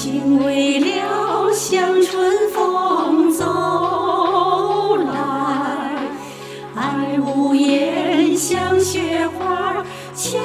情未了像春风走来爱无言像雪花悄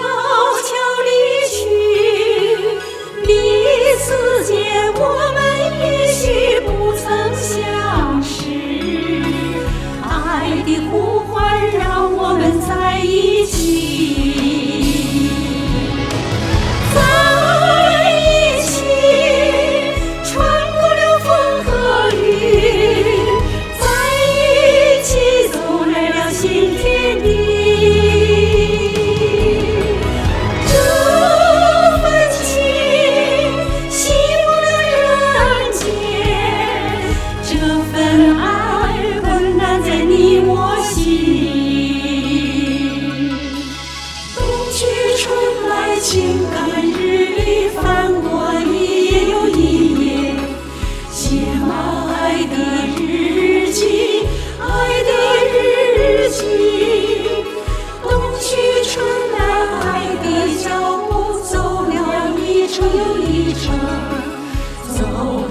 春来，情感日历翻过一页又一页，写满爱的日记，爱的日记。冬去春来，爱的脚步走了一程又一程，走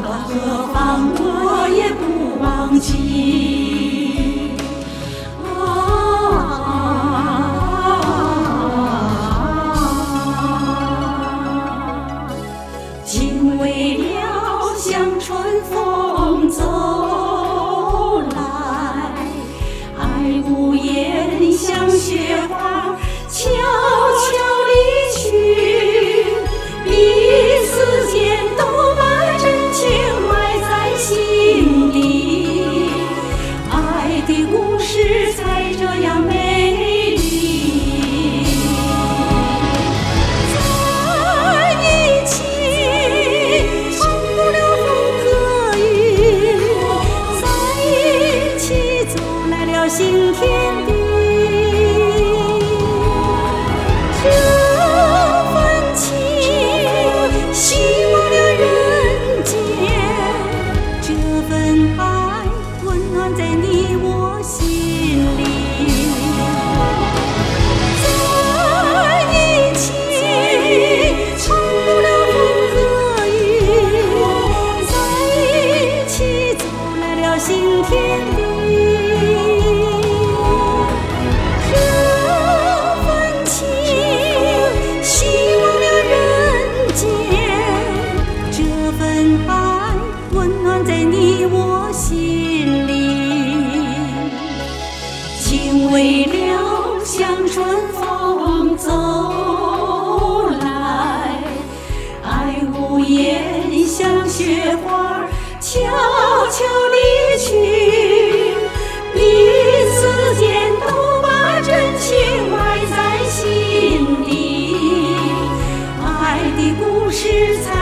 到何方我也不忘记。像春风走来，爱无言，像雪花悄悄离去，彼此间都把真情埋在心底。爱的故事在。